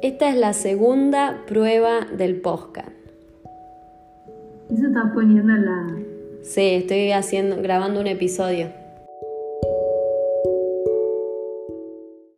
Esta es la segunda prueba del podcast. ¿Eso estás poniendo la...? Sí, estoy haciendo, grabando un episodio.